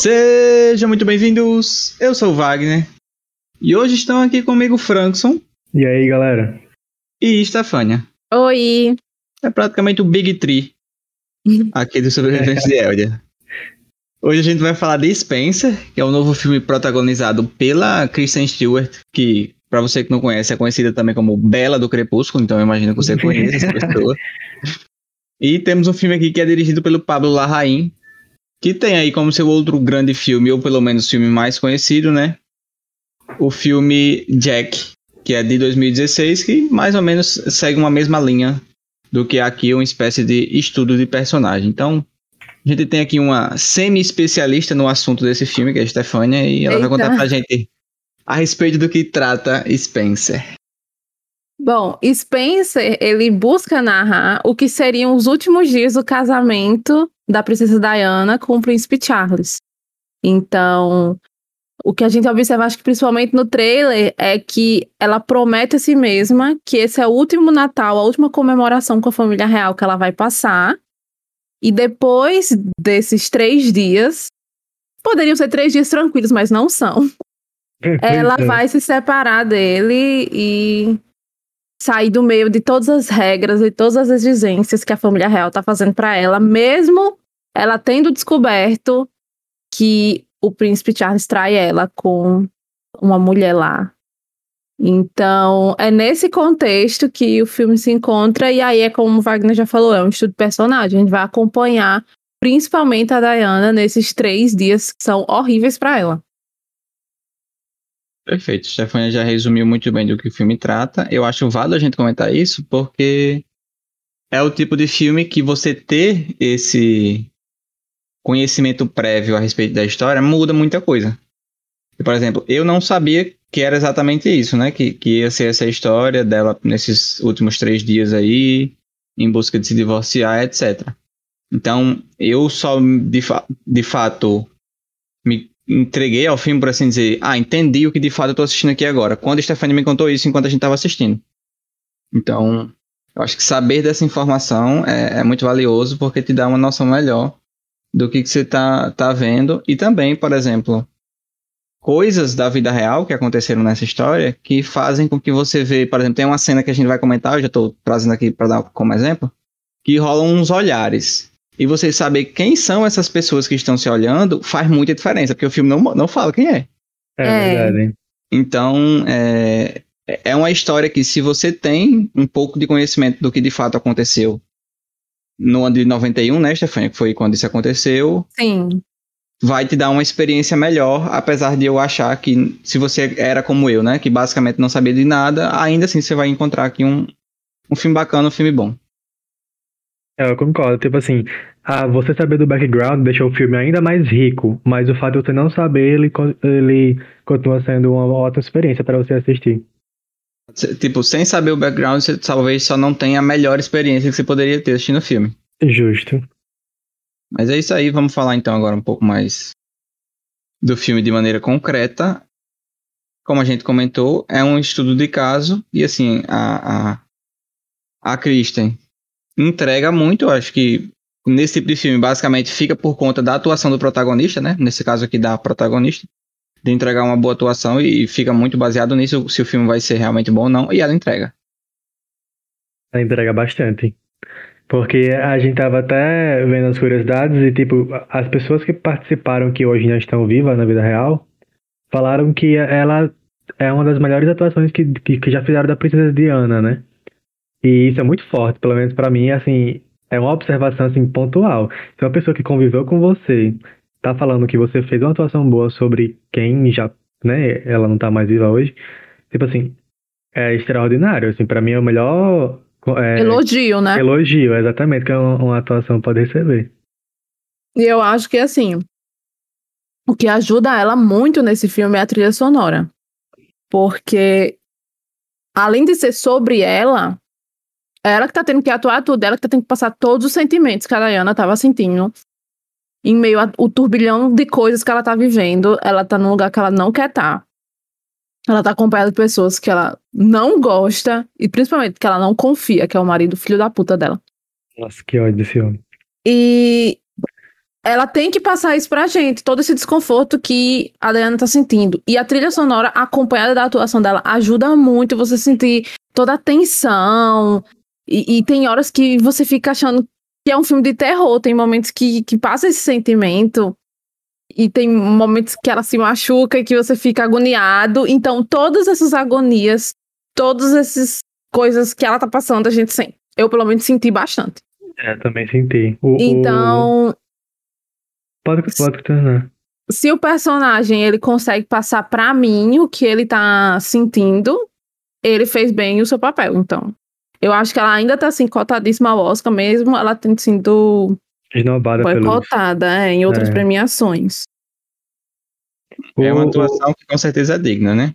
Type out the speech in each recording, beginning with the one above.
Sejam muito bem-vindos. Eu sou o Wagner. E hoje estão aqui comigo Frankson. E aí, galera? E Stefania. Oi. É praticamente o Big Tree aqui do Sobreviventes de Eldia. Hoje a gente vai falar de Spencer, que é o novo filme protagonizado pela Kristen Stewart, que, para você que não conhece, é conhecida também como Bela do Crepúsculo, então eu imagino que você conhece essa pessoa. E temos um filme aqui que é dirigido pelo Pablo Larraín, que tem aí como seu outro grande filme, ou pelo menos o filme mais conhecido, né? O filme Jack, que é de 2016, que mais ou menos segue uma mesma linha do que aqui uma espécie de estudo de personagem. Então, a gente tem aqui uma semi-especialista no assunto desse filme, que é a Stefania, e ela Eita. vai contar pra gente a respeito do que trata Spencer. Bom, Spencer, ele busca narrar o que seriam os últimos dias do casamento da princesa Diana com o príncipe Charles. Então, o que a gente observa, acho que principalmente no trailer, é que ela promete a si mesma que esse é o último Natal, a última comemoração com a família real que ela vai passar. E depois desses três dias, poderiam ser três dias tranquilos, mas não são. Ela é. vai se separar dele e sair do meio de todas as regras e todas as exigências que a família real tá fazendo para ela, mesmo ela tendo descoberto que o príncipe Charles trai ela com uma mulher lá. Então, é nesse contexto que o filme se encontra, e aí é como o Wagner já falou, é um estudo de personagem. A gente vai acompanhar principalmente a Diana nesses três dias que são horríveis para ela. Perfeito. Stefania já resumiu muito bem do que o filme trata. Eu acho válido a gente comentar isso porque é o tipo de filme que você ter esse conhecimento prévio a respeito da história muda muita coisa. Por exemplo, eu não sabia que era exatamente isso, né? Que, que ia ser essa história dela nesses últimos três dias aí, em busca de se divorciar, etc. Então, eu só de, fa de fato me entreguei ao filme, por assim dizer, ah, entendi o que de fato eu tô assistindo aqui agora. Quando a Stephanie me contou isso enquanto a gente tava assistindo. Então, eu acho que saber dessa informação é, é muito valioso porque te dá uma noção melhor do que, que você tá, tá vendo. E também, por exemplo, coisas da vida real que aconteceram nessa história que fazem com que você vê, por exemplo, tem uma cena que a gente vai comentar, eu já tô trazendo aqui para dar como exemplo, que rolam uns olhares. E você saber quem são essas pessoas que estão se olhando faz muita diferença, porque o filme não, não fala quem é. É, É. verdade. Então, é, é uma história que, se você tem um pouco de conhecimento do que de fato aconteceu no ano de 91, né, Stefania, que foi quando isso aconteceu, Sim. vai te dar uma experiência melhor, apesar de eu achar que, se você era como eu, né, que basicamente não sabia de nada, ainda assim você vai encontrar aqui um, um filme bacana, um filme bom. É, eu concordo. Tipo assim, ah, você saber do background deixa o filme ainda mais rico, mas o fato de você não saber, ele, ele continua sendo uma ótima experiência para você assistir. Tipo, sem saber o background, você talvez só não tenha a melhor experiência que você poderia ter assistindo o filme. Justo. Mas é isso aí, vamos falar então agora um pouco mais do filme de maneira concreta. Como a gente comentou, é um estudo de caso e assim, a, a, a Kristen entrega muito, eu acho que nesse tipo de filme basicamente fica por conta da atuação do protagonista, né? Nesse caso aqui da protagonista, de entregar uma boa atuação e fica muito baseado nisso, se o filme vai ser realmente bom ou não, e ela entrega. Ela entrega bastante. Porque a gente tava até vendo as curiosidades e, tipo, as pessoas que participaram que hoje não estão vivas na vida real falaram que ela é uma das melhores atuações que, que, que já fizeram da Princesa Diana, né? E isso é muito forte, pelo menos pra mim, assim, é uma observação, assim, pontual. Se uma pessoa que conviveu com você tá falando que você fez uma atuação boa sobre quem já, né, ela não tá mais viva hoje, tipo assim, é extraordinário, assim, pra mim é o melhor é, Elogio, né? elogio, exatamente, que uma, uma atuação pode receber. E eu acho que, assim, o que ajuda ela muito nesse filme é a trilha sonora. Porque, além de ser sobre ela, ela que tá tendo que atuar tudo, ela que tá tendo que passar todos os sentimentos que a Diana tava sentindo. Em meio ao turbilhão de coisas que ela tá vivendo, ela tá num lugar que ela não quer estar. Ela tá acompanhada de pessoas que ela não gosta e principalmente que ela não confia, que é o marido filho da puta dela. Nossa, que ódio desse homem. E ela tem que passar isso pra gente, todo esse desconforto que a Diana tá sentindo. E a trilha sonora, acompanhada da atuação dela, ajuda muito você sentir toda a tensão. E, e tem horas que você fica achando que é um filme de terror, tem momentos que, que passa esse sentimento. E tem momentos que ela se machuca e que você fica agoniado. Então, todas essas agonias, todas essas coisas que ela tá passando, a gente sente. Eu, pelo menos, senti bastante. É, também senti. O, então. O... Pode, pode terminar. Se o personagem ele consegue passar para mim o que ele tá sentindo, ele fez bem o seu papel. Então, eu acho que ela ainda tá assim, cotadíssima ao Oscar mesmo, ela tem sido Esnobada foi pelos... cotada é, em outras É. premiações. É uma atuação que com certeza é digna, né?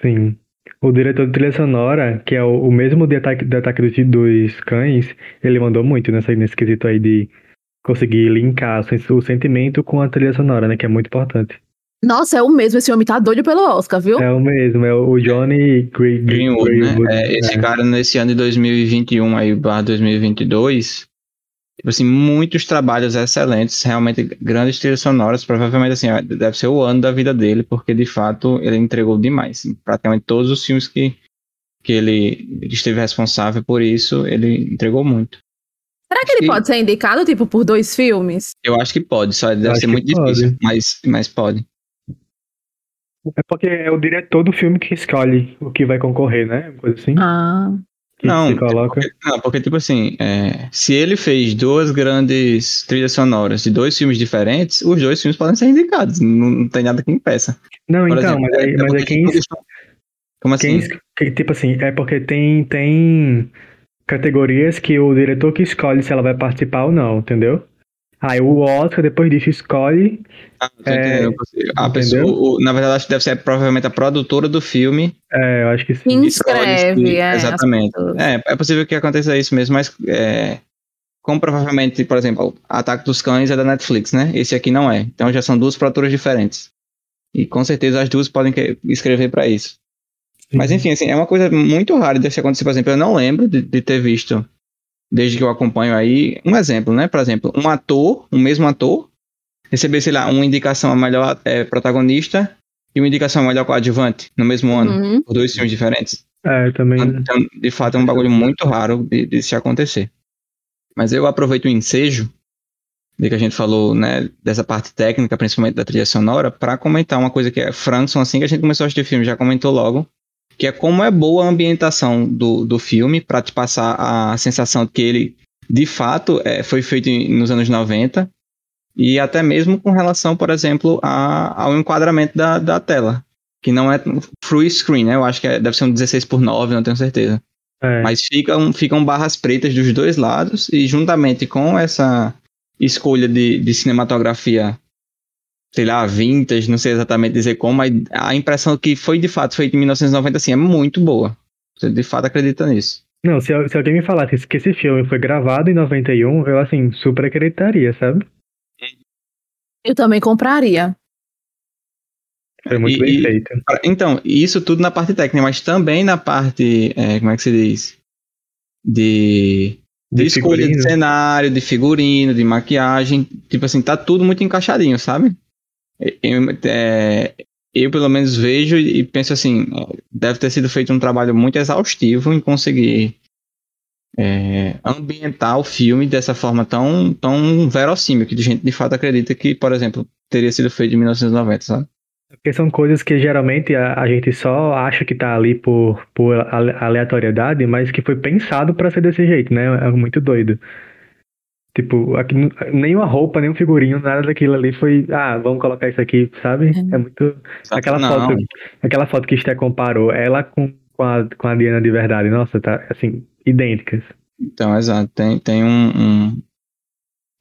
Sim. O diretor de trilha sonora, que é o, o mesmo de ataque, de ataque dos, dos cães, ele mandou muito nessa, nesse quesito aí de conseguir linkar o sentimento com a trilha sonora, né? Que é muito importante. Nossa, é o mesmo, esse homem tá doido pelo Oscar, viu? É o mesmo, é o Johnny Green, Greenwood, Greenwood, né? É, esse é. cara nesse ano de 2021 aí, barra 2022, tipo assim, muitos trabalhos excelentes, realmente grandes trilhas sonoras, provavelmente assim, ó, deve ser o ano da vida dele, porque de fato ele entregou demais, assim, praticamente todos os filmes que, que ele esteve responsável por isso, ele entregou muito. Será que ele pode ser indicado, tipo, por dois filmes? Eu acho que pode, só deve Acho ser muito pode. difícil, mas, mas pode. É porque é o diretor do filme que escolhe o que vai concorrer, né? Uma Coisa assim. Ah, Não, coloca. Porque, não, porque tipo assim, é, se ele fez duas grandes trilhas sonoras de dois filmes diferentes, os dois filmes podem ser indicados, não, não tem nada que impeça. Não, Por então, exemplo, mas, aí, mas porque é quem, Como assim? quem tipo assim, é porque tem, tem categorias que o diretor que escolhe se ela vai participar ou não, entendeu? Aí o Oscar, depois disso, escolhe. Ah, é. A pessoa, o- na verdade, acho que deve ser provavelmente a produtora do filme. É, eu acho que sim. Inscreve, se- é, Exatamente. É, é possível que aconteça isso mesmo, mas é, como provavelmente, por exemplo, Ataque dos Cães é da Netflix, né? Esse aqui não é. Então já são duas produtoras diferentes. E com certeza as duas podem que- escrever para isso. Mas enfim, assim, é uma coisa muito rara de se acontecer, por exemplo, eu não lembro de, de ter visto, desde que eu acompanho aí, um exemplo, né? Por exemplo, um ator, um mesmo ator, receber, sei lá, uma indicação a melhor é, protagonista e uma indicação a melhor coadjuvante no mesmo ano, Uhum. por dois filmes diferentes. É, também. Então, de fato, é um bagulho muito raro de, de se acontecer. Mas eu aproveito o ensejo de que a gente falou, né, dessa parte técnica, principalmente da trilha sonora, para comentar uma coisa que é Frankson, assim que a gente começou a assistir filme, já comentou logo, que é como é boa a ambientação do, do filme para te passar a sensação de que ele, de fato, é, foi feito nos anos 90 e até mesmo com relação, por exemplo, a- ao enquadramento da, da tela, que não é full screen, né? Eu acho que é- deve ser um 16 por 9, não tenho certeza. É. Mas ficam, ficam barras pretas dos dois lados e juntamente com essa escolha de, de cinematografia, sei lá, vintage, não sei exatamente dizer como, mas a impressão que foi de fato feita em 1990 assim, é muito boa. Você de fato acredita nisso. Não, se, se alguém me falasse que esse filme foi gravado em 91, eu, assim, super acreditaria, sabe? Eu também compraria. Foi muito E- bem e- feito. Então, isso tudo na parte técnica, mas também na parte, é, como é que se diz? De, de, De escolha de figurino. cenário, de figurino, de maquiagem. Tipo assim, tá tudo muito encaixadinho, sabe? Eu, é, eu, pelo menos vejo e penso assim, é, deve ter sido feito um trabalho muito exaustivo em conseguir é, ambientar o filme dessa forma tão, tão verossímil, que a gente de fato acredita que, por exemplo, teria sido feito em 1990, sabe? Porque são coisas que geralmente a, a gente só acha que tá ali por, por ale- aleatoriedade, mas que foi pensado pra ser desse jeito, né? É muito doido. Tipo, aqui, não- nenhuma roupa, nenhum figurinho, nada daquilo ali foi, ah, vamos colocar isso aqui, sabe? É. É muito. Aquela foto, aquela foto que Sté comparou, ela com, com, a, com a Diana de verdade, nossa, tá assim, idênticas. Então, exato. Tem, tem um, um,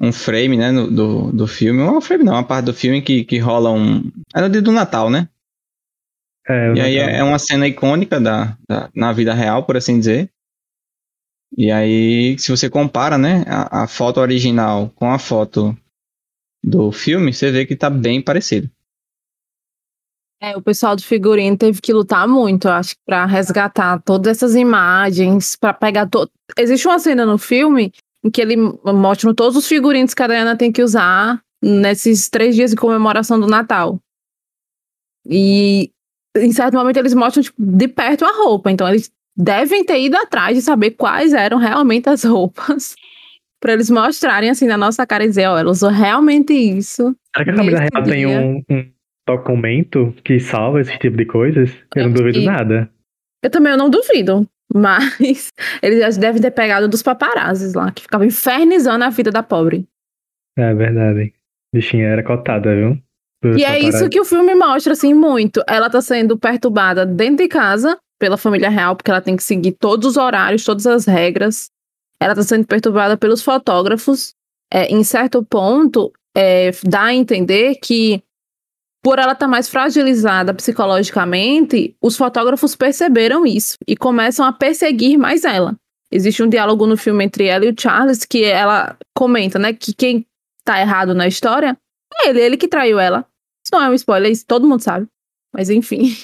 um frame, né, no- do, do filme. Não é um frame, não. Uma parte do filme que, que rola um. É no dia do Natal, né? É, E aí é, é uma cena icônica da, da, na vida real, por assim dizer. E aí, se você compara, né, a, a foto original com a foto do filme, você vê que tá bem parecido. É, o pessoal do figurino teve que lutar muito, eu acho, pra resgatar todas essas imagens, pra pegar todo. Existe uma cena no filme em que ele mostra todos os figurinos que a Diana tem que usar nesses três dias de comemoração do Natal. E em certo momento eles mostram tipo, de perto a roupa, então eles devem ter ido atrás de saber quais eram realmente as roupas. para eles mostrarem assim na nossa cara e dizer, ó, ela usou realmente isso. Será que a família real tem um, um, documento que salva esse tipo de coisas? Eu, eu não duvido nada. Eu também eu não duvido. Mas eles devem ter pegado dos paparazzis lá, que ficavam infernizando a vida da pobre. É verdade. Bichinha era cotada, viu? e é isso que o filme mostra, assim, muito. Ela tá sendo perturbada dentro de casa pela família real, porque ela tem que seguir todos os horários, todas as regras. Ela tá sendo perturbada pelos fotógrafos. É, em certo ponto, é, dá a entender que por ela estar tá mais fragilizada psicologicamente, os fotógrafos perceberam isso e começam a perseguir mais ela. Existe um diálogo no filme entre ela e o Charles que ela comenta, né, que quem tá errado na história é ele, ele que traiu ela. Isso não é um spoiler, isso todo mundo sabe. Mas enfim,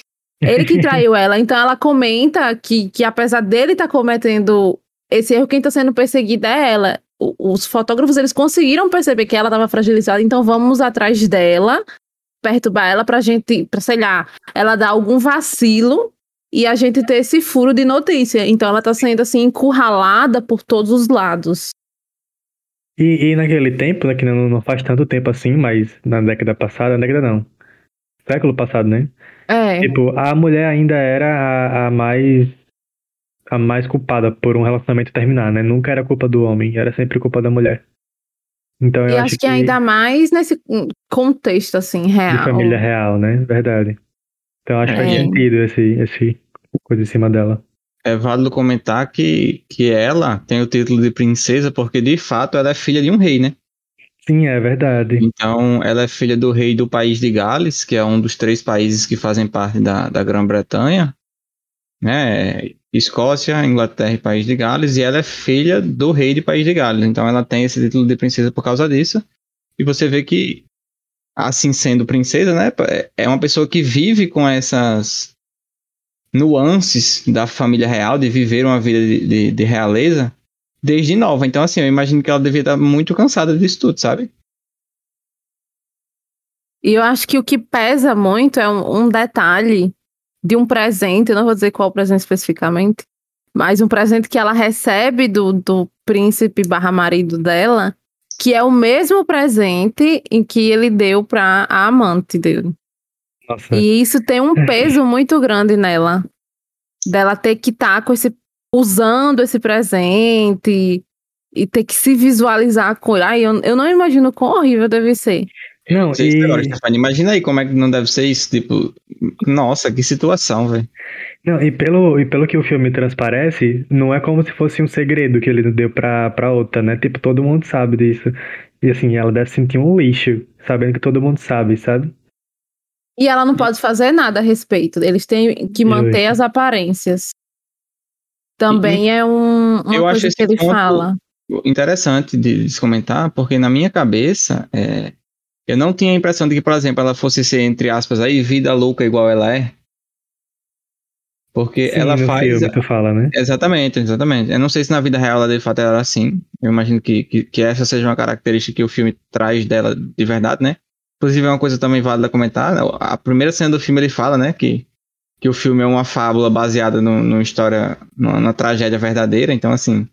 ele que traiu ela. Então ela comenta que, que apesar dele estar tá cometendo esse erro, quem está sendo perseguida é ela. os fotógrafos eles conseguiram perceber que ela estava fragilizada, então vamos atrás dela perturbar ela pra gente, pra, sei lá, ela dar algum vacilo e a gente ter esse furo de notícia. Então ela tá sendo assim encurralada por todos os lados. E, e naquele tempo, né, que não, não faz tanto tempo assim, mas na década passada, na década não, século passado, né? É. Tipo, a mulher ainda era a, a mais a mais culpada por um relacionamento terminar, né? Nunca era culpa do homem, era sempre culpa da mulher. Então eu e acho, acho que, que, ainda mais nesse contexto assim real. De família real, né? Verdade. Então acho que faz é. sentido esse, esse coisa em cima dela. É válido comentar que, que ela tem o título de princesa porque de fato ela é filha de um rei, né? Sim, é verdade. Então, ela é filha do rei do país de Gales, que é um dos três países que fazem parte da, da Grã-Bretanha, né? Escócia, Inglaterra e País de Gales, e ela é filha do rei de País de Gales. Então ela tem esse título de princesa por causa disso. E você vê que, assim sendo princesa, né, é uma pessoa que vive com essas nuances da família real, de viver uma vida de, de, de realeza, desde nova. Então, assim, eu imagino que ela devia estar muito cansada disso tudo, sabe? E eu acho que o que pesa muito é um, um detalhe de um presente, não vou dizer qual presente especificamente, mas um presente que ela recebe do, do príncipe barra marido dela, que é o mesmo presente em que ele deu para a amante dele. Nossa. E isso tem um peso muito grande nela. Dela ter que estar tá com esse. Usando esse presente e ter que se visualizar com ele. Ai, eu, eu não imagino quão horrível deve ser. Não, e... imagina aí como é que não deve ser isso, tipo, nossa, que situação, velho. Não, e pelo, e pelo que o filme transparece, não é como se fosse um segredo que ele deu pra, pra outra, né? Tipo, todo mundo sabe disso. E assim, ela deve sentir um lixo, sabendo que todo mundo sabe, sabe? E ela não pode fazer nada a respeito. Eles têm que manter as aparências. Também e, é um, uma coisa que ele fala. Interessante de, de comentar, porque na minha cabeça, é, eu não tinha a impressão de que, por exemplo, ela fosse ser, entre aspas, aí, vida louca igual ela é. Porque Sim, ela faz. Filme tu fala, né? Exatamente, exatamente. Eu não sei se na vida real ela de fato era assim. Eu imagino que, que, que, essa seja uma característica que o filme traz dela de verdade, né? Inclusive, é uma coisa também válida comentar. Né? A primeira cena do filme ele fala, né? Que, que o filme é uma fábula baseada numa história, numa, tragédia verdadeira. Então, assim,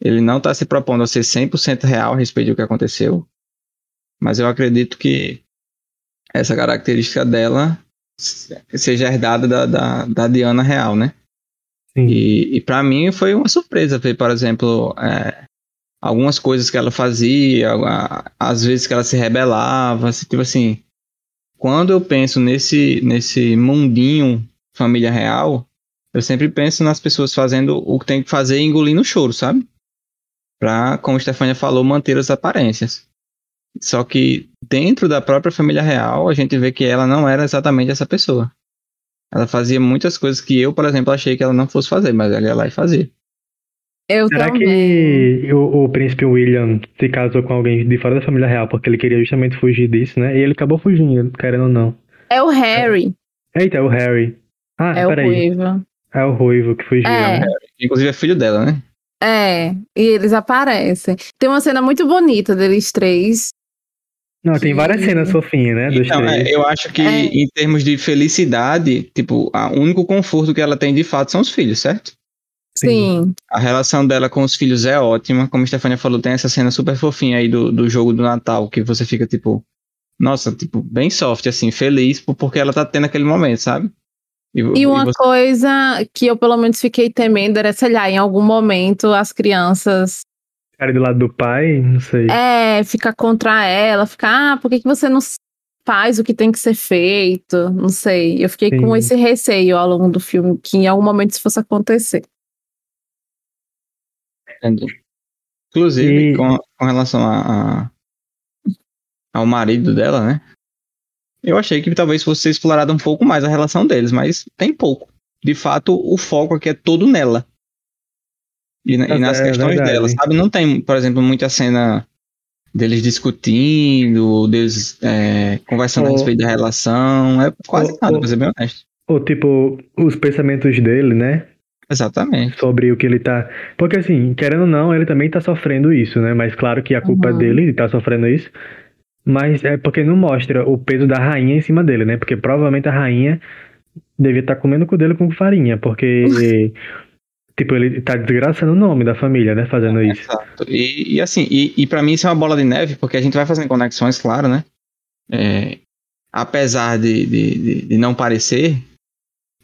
ele não está se propondo a ser 100% real a respeito do que aconteceu. Mas eu acredito que essa característica dela seja herdada da, da, da Diana real, né? Sim. E, e para mim foi uma surpresa ver, por exemplo, é, algumas coisas que ela fazia, às vezes que ela se rebelava, tipo assim. Quando eu penso nesse, nesse mundinho família real, eu sempre penso nas pessoas fazendo o que tem que fazer e engolindo o choro, sabe? Pra, como a Stefania falou, manter as aparências. Só que dentro da própria família real, a gente vê que ela não era exatamente essa pessoa. Ela fazia muitas coisas que eu, por exemplo, achei que ela não fosse fazer, mas ela ia lá e fazia. Eu Será também. que o, o, príncipe William se casou com alguém de fora da família real porque ele queria justamente fugir disso, né? E ele acabou fugindo, querendo ou não. É o Harry. Eita, é o Harry. Ah, é o Ruivo. É o Ruivo que fugiu. É. Né? Inclusive é filho dela, né? É, e eles aparecem. Tem uma cena muito bonita deles três Não, tem várias cenas fofinhas, né? Dos Então, é, três. eu acho que É. em termos de felicidade, tipo, o único conforto que ela tem de fato são os filhos, certo? Sim. A relação dela com os filhos é ótima. Como a Stefania falou, tem essa cena super fofinha aí do, do jogo do Natal, que você fica, tipo, nossa, tipo, bem soft, assim, feliz por- porque ela tá tendo aquele momento, sabe? E uma você- coisa que eu pelo menos fiquei temendo era, sei lá, em algum momento as crianças Cara do lado do pai, não sei. é ficar contra ela, ficar, ah, por que, que você não faz o que tem que ser feito? Não sei. Eu fiquei com Sim. esse receio ao longo do filme, que em algum momento isso fosse acontecer. Entendi. Inclusive, E- com, com relação a, a- ao marido dela, né? Eu achei que talvez fosse ser explorado um pouco mais a relação deles, mas tem pouco. De fato, o foco aqui é todo nela. E, na- e É nas é questões verdade. dela, sabe? Não tem, por exemplo, muita cena deles discutindo, deles é, conversando a Ou- respeito da relação. É quase ou- nada, ou- pra ser bem honesto. Ou tipo, os pensamentos dele, né? Exatamente. Sobre o que ele tá. Porque assim, querendo ou não, ele também tá sofrendo isso, né? Mas claro que a culpa Uhum. é dele, ele tá sofrendo isso. Mas é porque não mostra o peso da rainha em cima dele, né? Porque provavelmente a rainha devia estar comendo o cu dele com farinha, porque. tipo, ele tá desgraçando o nome da família, né? Fazendo isso. Exato. E, e assim, e, e para mim isso é uma bola de neve, porque a gente vai fazendo conexões, claro, né? É, apesar de, de, de, de não parecer,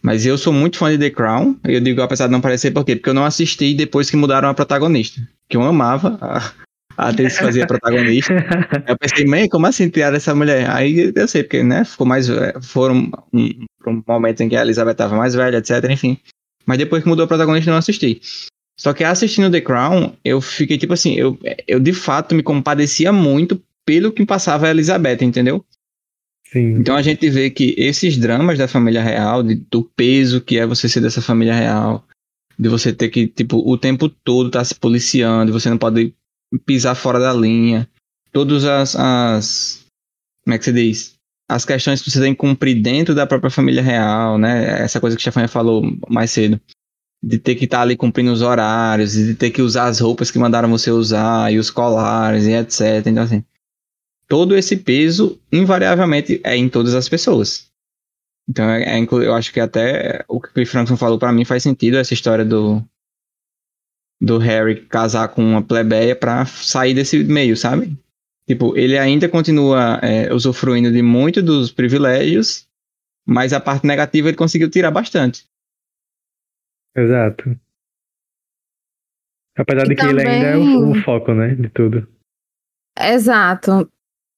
mas eu sou muito fã de The Crown. Eu digo apesar de não parecer, por quê? Porque eu não assisti depois que mudaram a protagonista. Que eu amava a, a atriz que fazia protagonista. Eu pensei, man, como assim tirar essa mulher? Aí eu sei, porque, né, ficou mais. Foram um, um momento em que a Elizabeth estava mais velha, etc, enfim. Mas depois que mudou a protagonista, eu não assisti. Só que assistindo The Crown, eu fiquei tipo assim, eu, eu de fato me compadecia muito pelo que passava a Elizabeth, entendeu? Sim. Então a gente vê que esses dramas da família real, de- do peso que é você ser dessa família real, de você ter que, tipo, o tempo todo estar se policiando, você não pode pisar fora da linha, todas as, as. Como é que se diz? As questões que você tem que cumprir dentro da própria família real, né? Essa coisa que a Stefania falou mais cedo. De ter que estar ali cumprindo os horários, de ter que usar as roupas que mandaram você usar, e os colares, e etc. Então, assim todo esse peso invariavelmente é em todas as pessoas. Então, é, é eu acho que até o que o Frankson falou pra mim faz sentido essa história do do Harry casar com uma plebeia pra sair desse meio, sabe? Tipo, ele ainda continua é, usufruindo de muito dos privilégios, mas a parte negativa ele conseguiu tirar bastante. Exato. Apesar E de que ele ainda é o, também- o foco, né? De tudo. Exato.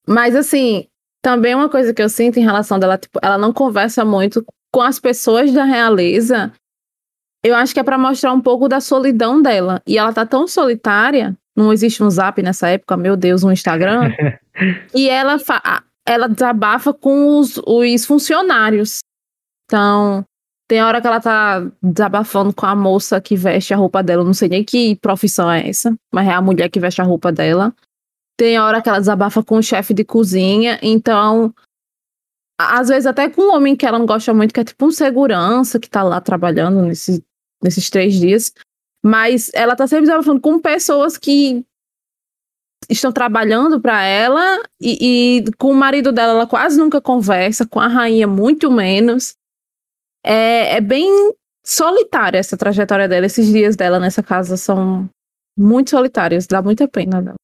Mas assim, também uma coisa que eu sinto em relação dela, tipo, ela não conversa muito com as pessoas da realeza. Eu acho que é pra mostrar um pouco da solidão dela. E ela tá tão solitária, não existe um Zap nessa época, meu Deus, um Instagram, e ela ela desabafa com os, os funcionários. Então, tem hora que ela tá desabafando com a moça que veste a roupa dela, eu não sei nem que profissão é essa, mas é a mulher que veste a roupa dela. Tem hora que ela desabafa com o chefe de cozinha, então. Às vezes até com um homem que ela não gosta muito, que é tipo um segurança que tá lá trabalhando nesse, nesses três dias. Mas ela tá sempre desabafando com pessoas que estão trabalhando para ela e, e com o marido dela ela quase nunca conversa, com a rainha muito menos. É, é bem solitária essa trajetória dela, esses dias dela nessa casa são muito solitários, dá muita pena dela.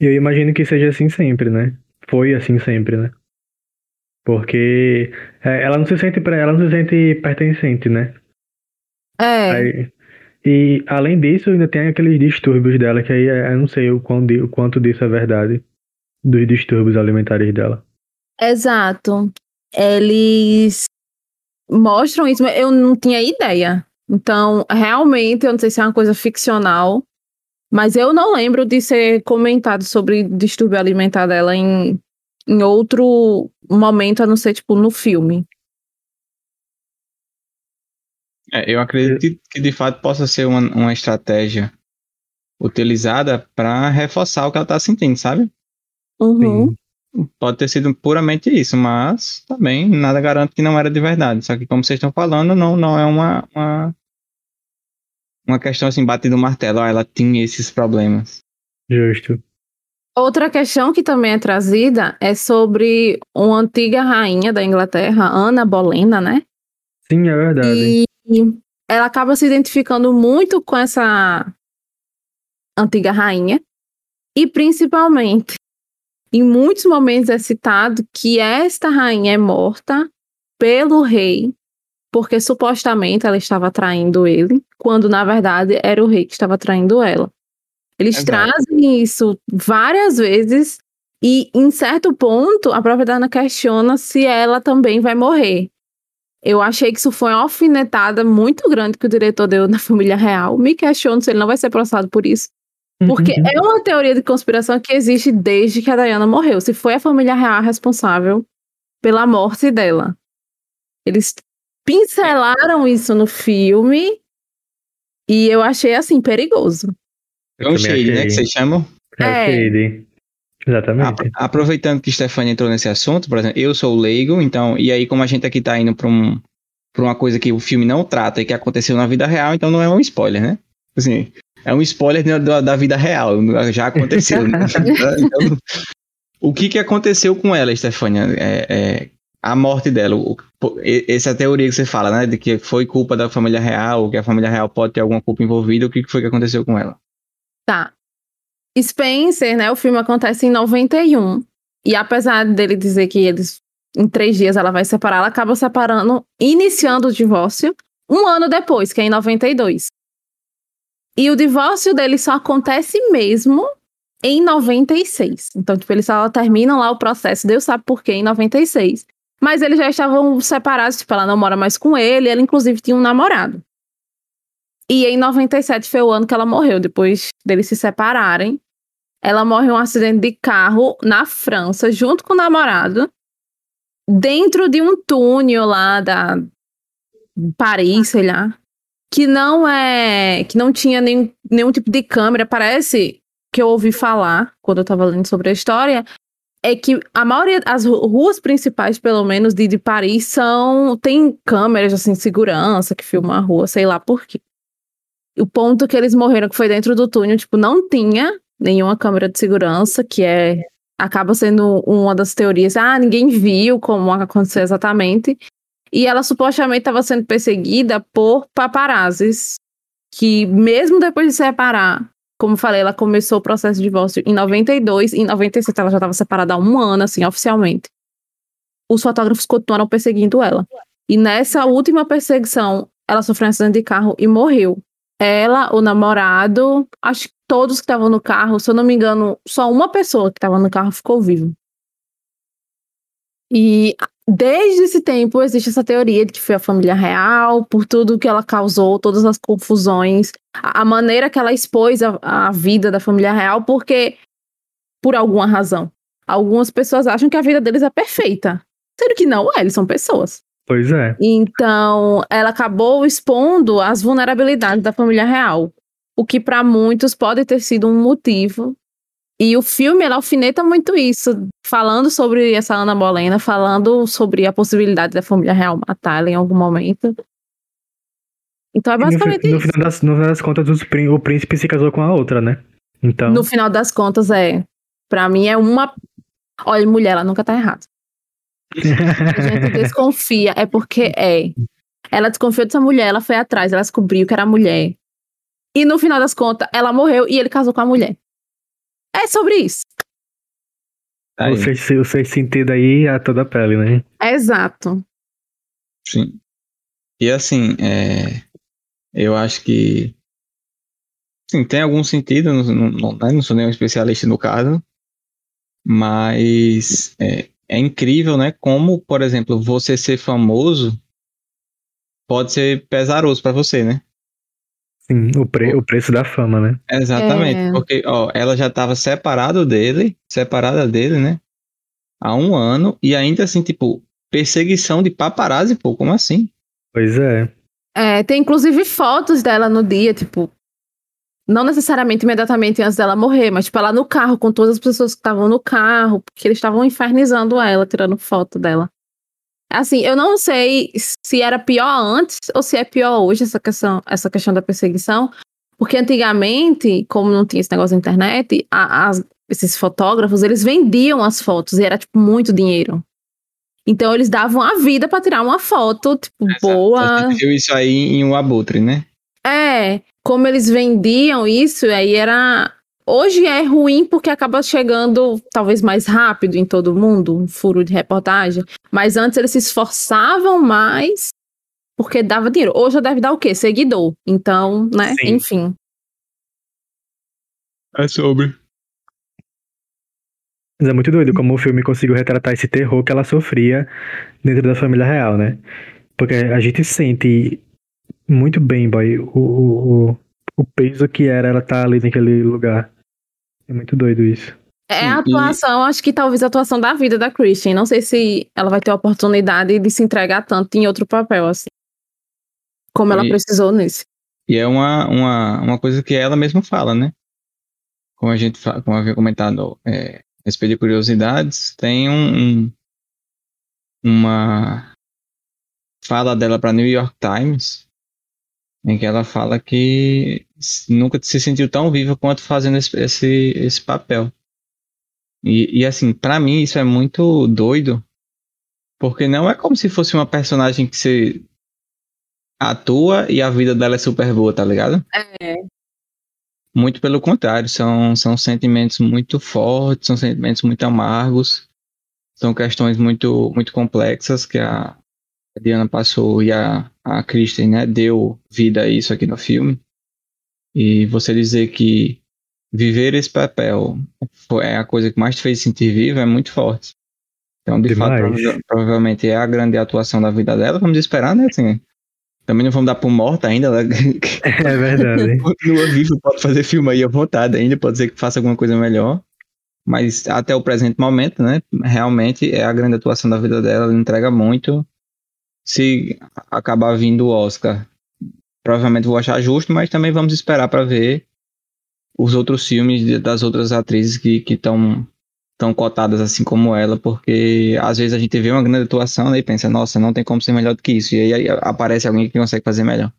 Eu imagino que seja assim sempre, né? Foi assim sempre, né? Porque é, ela não se sente ela não se sente pertencente, né? É, Aí- e além disso, ainda tem aqueles distúrbios dela, que aí é- eu não sei o, quão di- o quanto disso é verdade. Dos distúrbios alimentares dela. exato. Eles mostram isso, mas eu não tinha ideia. Então, realmente, eu não sei se é uma coisa ficcional, mas eu não lembro de ser comentado sobre distúrbio alimentar dela em, em outro momento, a não ser, tipo, no filme. É, eu acredito que- de fato possa ser uma, uma estratégia utilizada para reforçar o que ela tá sentindo, sabe? Uhum. Sim. Pode ter sido puramente isso, mas também nada garante que não era de verdade. Só que como vocês estão falando, não, não é uma, uma, uma questão assim, batida no martelo, ó, ela tinha esses problemas. Justo. Outra questão que também é trazida é sobre uma antiga rainha da Inglaterra, Ana Bolena, né? Sim, é verdade. E ela acaba se identificando muito com essa antiga rainha. E principalmente, em muitos momentos é citado que esta rainha é morta pelo rei, porque supostamente ela estava traindo ele, quando na verdade era o rei que estava traindo ela. Eles Exato. trazem isso várias vezes e em certo ponto a própria Dana questiona se ela também vai morrer. Eu achei que isso foi uma alfinetada muito grande que o diretor deu na família real. Me questiono se ele não vai ser processado por isso. Porque Uhum. é uma teoria de conspiração que existe desde que a Diana morreu. Se foi a família real responsável pela morte dela. Eles pincelaram isso no filme e eu achei assim perigoso. É um shade, né? Que vocês chamam. É, o É. Shade. Exatamente. Apro- Aproveitando que Stefania entrou nesse assunto, por exemplo, eu sou leigo, então, e aí, como a gente aqui tá indo pra, um, pra uma coisa que o filme não trata e que aconteceu na vida real, então não é um spoiler, né? Assim, é um spoiler da- da, da vida real, já aconteceu. né? Então, o que que aconteceu com ela, Stefania? É, é, a morte dela, o- essa teoria que você fala, né? De que foi culpa da família real, que a família real pode ter alguma culpa envolvida, o que que foi que aconteceu com ela? Tá. Spencer, né? O filme acontece em 91. E apesar dele dizer que eles, em três dias ela vai separar, ela acaba separando, iniciando o divórcio, um ano depois, que é em 92. E o divórcio dele só acontece mesmo em 96. Então, tipo, eles só terminam lá o processo, Deus sabe por quê, em 96. Mas eles já estavam separados, tipo, ela não mora mais com ele, ela inclusive tinha um namorado. E em 97 foi o ano que ela morreu, depois deles se separarem. Ela morre em um acidente de carro na França, junto com o namorado, dentro de um túnel lá da Paris, sei lá, que não é, que não tinha nenhum, nenhum tipo de câmera. Parece que eu ouvi falar quando eu tava lendo sobre a história, é que a maioria, as ru- ruas principais, pelo menos de, de Paris, são tem câmeras assim, de segurança que filmam a rua, sei lá por quê. O ponto que eles morreram, que foi dentro do túnel, tipo, não tinha nenhuma câmera de segurança, que é acaba sendo uma das teorias. Ah, ninguém viu como aconteceu exatamente. E ela supostamente estava sendo perseguida por paparazzis, que mesmo depois de separar, como falei, ela começou o processo de divórcio em 92, em 97 ela já estava separada há um ano, assim, oficialmente. Os fotógrafos continuaram perseguindo ela. E nessa última perseguição, ela sofreu um acidente de carro e morreu. Ela, o namorado, acho que todos que estavam no carro, se eu não me engano, só uma pessoa que estava no carro ficou viva. E desde esse tempo existe essa teoria de que foi a família real, por tudo que ela causou, todas as confusões, a, maneira que ela expôs a, a vida da família real, porque, por alguma razão, algumas pessoas acham que a vida deles é perfeita. Sendo que não é, eles são pessoas. Pois é. Então, ela acabou expondo as vulnerabilidades da família real, o que para muitos pode ter sido um motivo. E o filme ela alfineta muito isso, falando sobre essa Ana Bolena, falando sobre a possibilidade da família real matar ela em algum momento. Então é no, basicamente fi- no isso. final das, no final das contas, o príncipe se casou com a outra, né? Então. No final das contas, é. Pra mim é uma. Olha, mulher, ela nunca tá errada. A gente desconfia, é porque é. Ela desconfiou dessa mulher, ela foi atrás, ela descobriu que era mulher. E no final das contas, ela morreu e ele casou com a mulher. É sobre isso. Tá aí. o, sexto, o sexto sentido aí a toda a pele, né? Exato. Sim. E assim, é, eu acho que sim, tem algum sentido, não, não, não, né, não sou nenhum especialista no caso, mas é, é incrível, né? Como, por exemplo, você ser famoso pode ser pesaroso pra você, né? Sim, o, pre, o preço da fama, né? Exatamente, É. porque ó, ela já estava separada dele, separada dele, né? Há um ano e ainda assim, tipo, perseguição de paparazzi, pô, como assim? Pois é. É, tem inclusive fotos dela no dia, tipo. Não necessariamente imediatamente antes dela morrer, mas tipo, ela no carro, com todas as pessoas que estavam no carro, porque eles estavam infernizando ela, tirando foto dela. Assim, eu não sei se era pior antes ou se é pior hoje essa questão, essa questão da perseguição, porque antigamente, como não tinha esse negócio da internet, a- as, esses fotógrafos, eles vendiam as fotos e era tipo muito dinheiro. Então eles davam a vida para tirar uma foto, tipo, Exato. boa. Você viu isso aí em um abutre, né? É, como eles vendiam isso, aí era. Hoje é ruim porque acaba chegando talvez mais rápido em todo mundo, um furo de reportagem. Mas antes eles se esforçavam mais porque dava dinheiro. Hoje já deve dar o quê? Seguidor. Então, né? Sim. Enfim. É sobre. Mas é muito doido como o filme conseguiu retratar esse terror que ela sofria dentro da família real, né? Porque a gente sente muito bem, boy, o, o, o peso que era ela estar tá ali naquele lugar. É muito doido isso. É a atuação, acho que talvez a atuação da vida da Christian. Não sei se ela vai ter a oportunidade de se entregar tanto em outro papel, assim. Como ela e, precisou nesse. E é uma, uma, uma coisa que ela mesma fala, né? Como a gente como havia comentado é, a respeito de curiosidades, tem um, um uma fala dela para New York Times em que ela fala que nunca se sentiu tão viva quanto fazendo esse, esse, esse papel. E, e assim, para mim isso é muito doido, porque não é como se fosse uma personagem que você atua e a vida dela é super boa, tá ligado? É. Muito pelo contrário, são, são sentimentos muito fortes, são sentimentos muito amargos, são questões muito, muito complexas que a, a Diana passou e a, a Kristen né, deu vida a isso aqui no filme. E você dizer que viver esse papel é a coisa que mais te fez sentir vivo é muito forte. Então, de Demais. fato, prova provavelmente é a grande atuação da vida dela. Vamos esperar, né? Assim, também não vamos dar por morta ainda. Ela... É verdade. Continua vivo, pode fazer filme aí à vontade ainda, pode ser que faça alguma coisa melhor. Mas até o presente momento, né? Realmente é a grande atuação da vida dela, ela entrega muito se acabar vindo o Oscar, provavelmente vou achar justo, mas também vamos esperar para ver os outros filmes das outras atrizes que estão tão cotadas assim como ela, porque às vezes a gente vê uma grande atuação né, e pensa, nossa, não tem como ser melhor do que isso. E aí aparece alguém que consegue fazer melhor.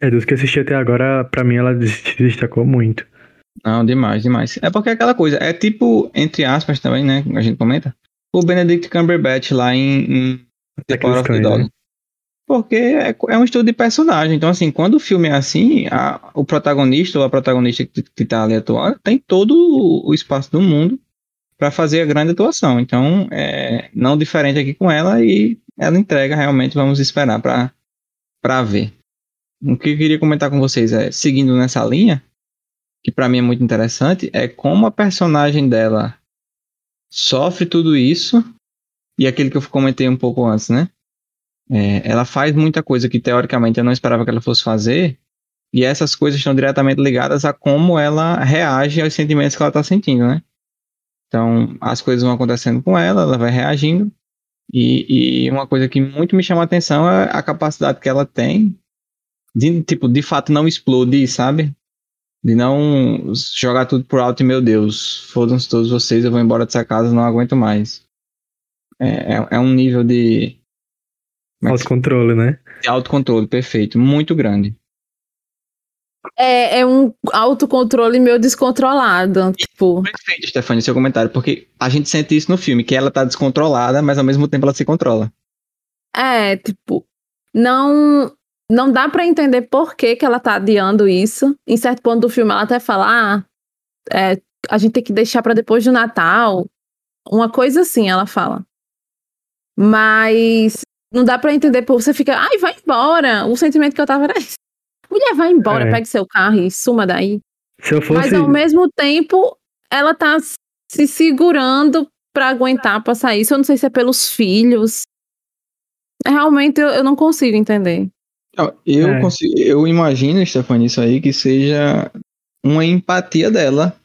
É, dos que assisti até agora, para mim ela se destacou muito. Não, demais, demais. É porque é aquela coisa, é tipo, entre aspas também, né, a gente comenta, o Benedict Cumberbatch lá em, em The Power of the Dog. Né? Porque é, é, um estudo de personagem. Então, assim, quando o filme é assim, a, o protagonista ou a protagonista que, que tá ali atuando tem todo o espaço do mundo para fazer a grande atuação. Então, é não diferente aqui com ela e ela entrega realmente, vamos esperar para ver. O que eu queria comentar com vocês é, seguindo nessa linha, que para mim é muito interessante, é como a personagem dela sofre tudo isso e aquele que eu comentei um pouco antes, né? É, ela faz muita coisa que teoricamente eu não esperava que ela fosse fazer e essas coisas estão diretamente ligadas a como ela reage aos sentimentos que ela está sentindo, né? Então, as coisas vão acontecendo com ela, ela vai reagindo e, e uma coisa que muito me chama a atenção é a capacidade que ela tem de, tipo, de fato não explodir, sabe? De não jogar tudo por alto e, meu Deus, fodam-se todos vocês, eu vou embora dessa casa, não aguento mais. É, é, é um nível de. É autocontrole, né? De autocontrole, perfeito. Muito grande. É, é um autocontrole meio descontrolado. Tipo. Perfeito, Stefania, seu comentário, porque a gente sente isso no filme, que ela tá descontrolada, mas ao mesmo tempo ela se controla. É, tipo, não não dá para entender por que, que ela tá adiando isso. Em certo ponto do filme, ela até fala: ah, é, a gente tem que deixar para depois do Natal. Uma coisa assim, ela fala. Mas não dá para entender por você fica, ai, vai embora. O sentimento que eu tava era esse. Mulher, vai embora, é. pegue seu carro e suma daí. Se eu fosse... Mas ao mesmo tempo, ela tá se segurando para aguentar passar isso. Eu não sei se é pelos filhos. Realmente eu, eu não consigo entender. Eu, é. consigo, eu imagino, Stefania, isso aí que seja uma empatia dela,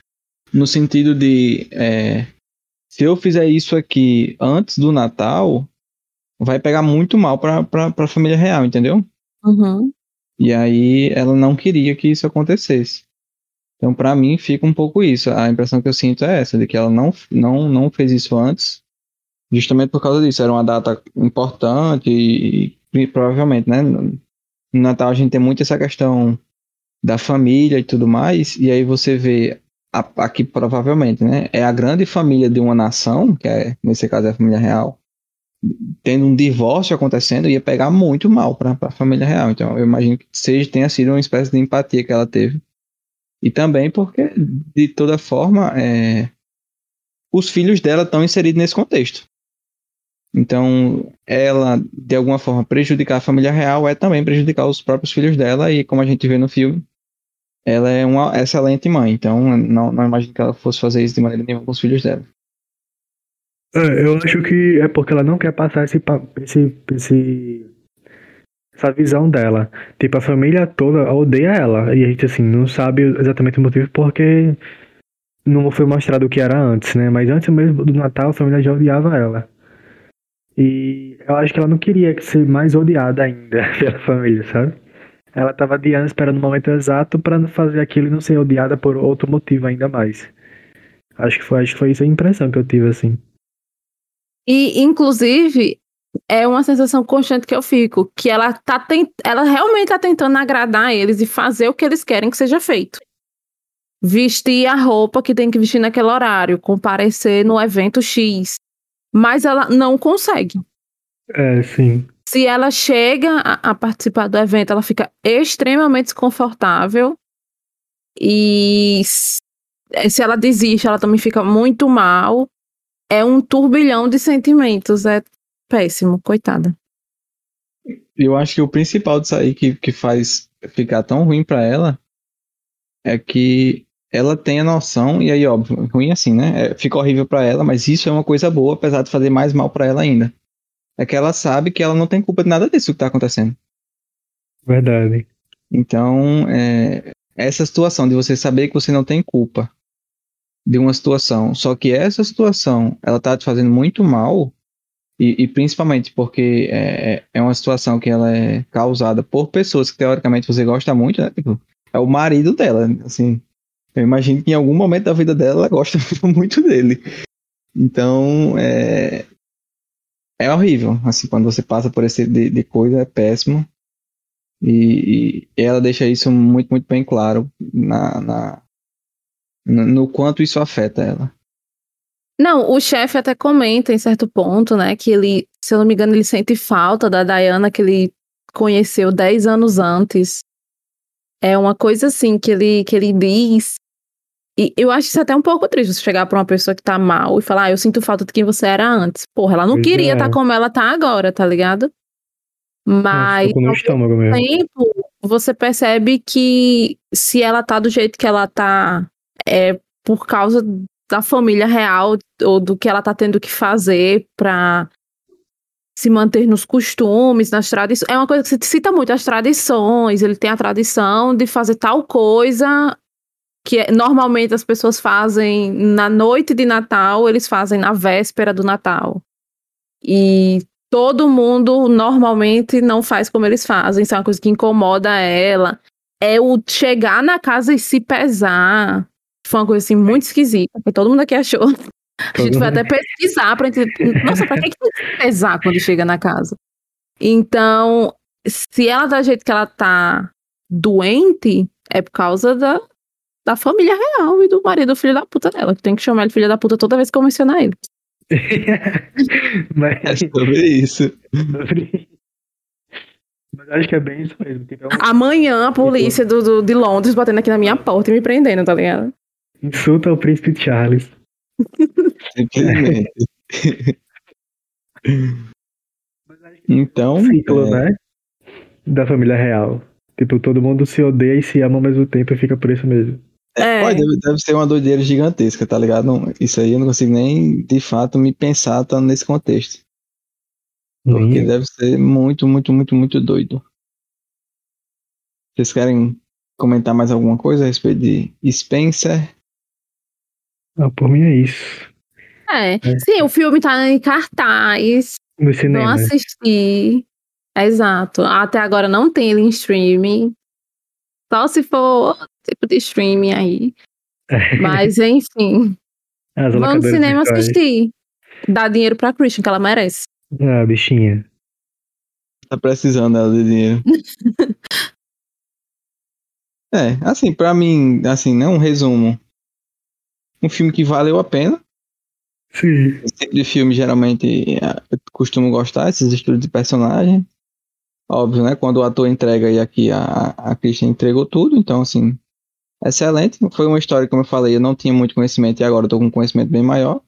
no sentido de é, se eu fizer isso aqui antes do Natal, vai pegar muito mal pra, pra, pra família real, entendeu? Uhum. E aí ela não queria que isso acontecesse. Então, para mim, fica um pouco isso. A impressão que eu sinto é essa, de que ela não, não, não fez isso antes, justamente por causa disso. Era uma data importante e, e provavelmente, né? No Natal a gente tem muito essa questão da família e tudo mais, e aí você vê aqui provavelmente, né? É a grande família de uma nação, que é, nesse caso é a família real, tendo um divórcio acontecendo, ia pegar muito mal para a família real. Então, eu imagino que seja, tenha sido uma espécie de empatia que ela teve. E também porque, de toda forma, é, os filhos dela estão inseridos nesse contexto. Então, ela, de alguma forma, prejudicar a família real é também prejudicar os próprios filhos dela, e como a gente vê no filme, ela é uma excelente mãe. Então, não, não imagino que ela fosse fazer isso de maneira nenhuma com os filhos dela. É, eu acho que é porque ela não quer passar esse, esse, esse, essa visão dela. Tipo, a família toda odeia ela. E a gente, assim, não sabe exatamente o motivo porque não foi mostrado o que era antes, né? Mas antes mesmo do Natal, a família já odiava ela. E eu acho que ela não queria ser mais odiada ainda pela família, sabe? Ela tava adiando, esperando o momento exato para fazer aquilo e não ser odiada por outro motivo ainda mais. Acho que foi, acho que foi essa a impressão que eu tive, assim. E, inclusive, é uma sensação constante que eu fico, que ela tá tent... ela realmente tá tentando agradar eles e fazer o que eles querem que seja feito. Vestir a roupa que tem que vestir naquele horário, comparecer no evento X, mas ela não consegue. É, sim. Se ela chega a, a participar do evento, ela fica extremamente desconfortável. E se ela desiste, ela também fica muito mal. É um turbilhão de sentimentos. É péssimo, coitada. Eu acho que o principal disso aí que, que faz ficar tão ruim para ela é que ela tem a noção, e aí, óbvio, ruim assim, né? É, fica horrível para ela, mas isso é uma coisa boa, apesar de fazer mais mal para ela ainda. É que ela sabe que ela não tem culpa de nada disso que tá acontecendo. Verdade. Então, é, essa situação de você saber que você não tem culpa de uma situação, só que essa situação, ela tá te fazendo muito mal, e, e principalmente porque é, é, é uma situação que ela é causada por pessoas que teoricamente você gosta muito, né? Tipo, é o marido dela, assim, eu imagino que em algum momento da vida dela ela gosta muito dele. Então, é, é horrível. Assim, quando você passa por esse de, de coisa, é péssimo. E, e, ela deixa isso muito, muito bem claro na, na, no quanto isso afeta ela. Não, o chefe até comenta em certo ponto, né, que ele, se eu não me engano, ele sente falta da Diana que ele conheceu 10 anos antes. É uma coisa assim que ele, que ele diz e eu acho isso até um pouco triste, você chegar pra uma pessoa que tá mal e falar, ah, eu sinto falta de quem você era antes. Porra, ela não pois queria estar é. tá como ela tá agora, tá ligado? Mas, ao mesmo tempo, você percebe que se ela tá do jeito que ela tá, é por causa da família real ou do que ela tá tendo que fazer pra se manter nos costumes, nas tradições. É uma coisa que se cita muito, as tradições. Ele tem a tradição de fazer tal coisa que é, normalmente as pessoas fazem na noite de Natal, eles fazem na véspera do Natal. E todo mundo normalmente não faz como eles fazem, isso é uma coisa que incomoda ela. É o chegar na casa e se pesar. Foi uma coisa assim muito esquisita, que todo mundo aqui achou. A gente vai até pesquisar para entender. Nossa, pra que, que tem que pesar quando chega na casa? Então, se ela do jeito que ela tá doente, é por causa da, da família real e do marido filho da puta dela, que tem que chamar ele filho da puta toda vez que eu mencionar ele. Mas... É sobre isso. Mas acho que é bem isso mesmo. Tipo, é um... Amanhã a polícia do, do, de Londres batendo aqui na minha porta e me prendendo, tá ligado? Insulta o príncipe Charles. Simplesmente. então. É um ciclo, é... né? Da família real. Tipo, todo mundo se odeia e se ama ao mesmo tempo e fica por isso mesmo. É. Pode, deve, deve, ser uma doideira gigantesca, tá ligado? Não, isso aí eu não consigo nem, de fato, me pensar estando nesse contexto. Porque deve ser muito, muito, muito, muito doido. Vocês querem comentar mais alguma coisa a respeito de Spencer? Ah, por mim é isso. É. é. Sim, o filme tá em cartaz. No cinema. Não assisti. Exato. Até agora não tem ele em streaming. Só se for tipo de streaming aí. Mas, enfim. Vamos no cinema assistir. Dá dinheiro pra Christian, que ela merece. Ah, bichinha. Tá precisando dela de dinheiro. é, assim, pra mim, assim, não um resumo. um filme que valeu a pena. Sim. Esse tipo de filme geralmente é, eu costumo gostar, esses estudos de personagem. Óbvio, né? Quando o ator entrega e aqui a, a Christian entregou tudo, então assim, excelente. Foi uma história, como eu falei, eu não tinha muito conhecimento e agora eu tô com um conhecimento bem maior.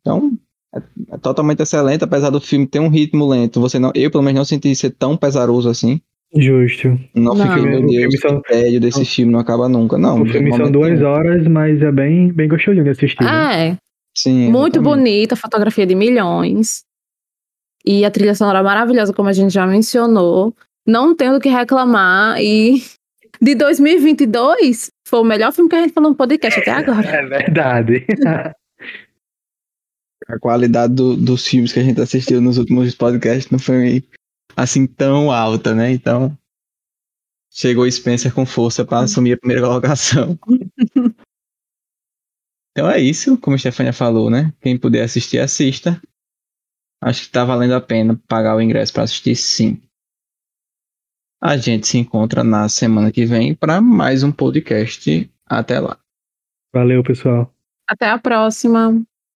Então, é, é totalmente excelente, apesar do filme ter um ritmo lento. Você não, eu pelo menos não senti ser tão pesaroso assim. Justo. Não, Não. fiquei, meu O Deus, são- tédio desse filme não acaba nunca. Não, o filme são duas nenhum. horas, mas é bem, bem gostosinho de assistir. né? É, Sim, muito exatamente. bonita, fotografia de milhões. E a trilha sonora maravilhosa, como a gente já mencionou. Não tenho do que reclamar. E de 2022, foi o melhor filme que a gente falou no podcast até agora. É verdade. A qualidade do- dos filmes que a gente assistiu nos últimos podcasts não foi assim tão alta, né? Então, chegou Spencer com força para assumir a primeira colocação. Então é isso, como a Stefania falou, né? Quem puder assistir, assista. Acho que tá valendo a pena pagar o ingresso para assistir, sim. A gente se encontra na semana que vem para mais um podcast. Até lá. Valeu, pessoal. Até a próxima.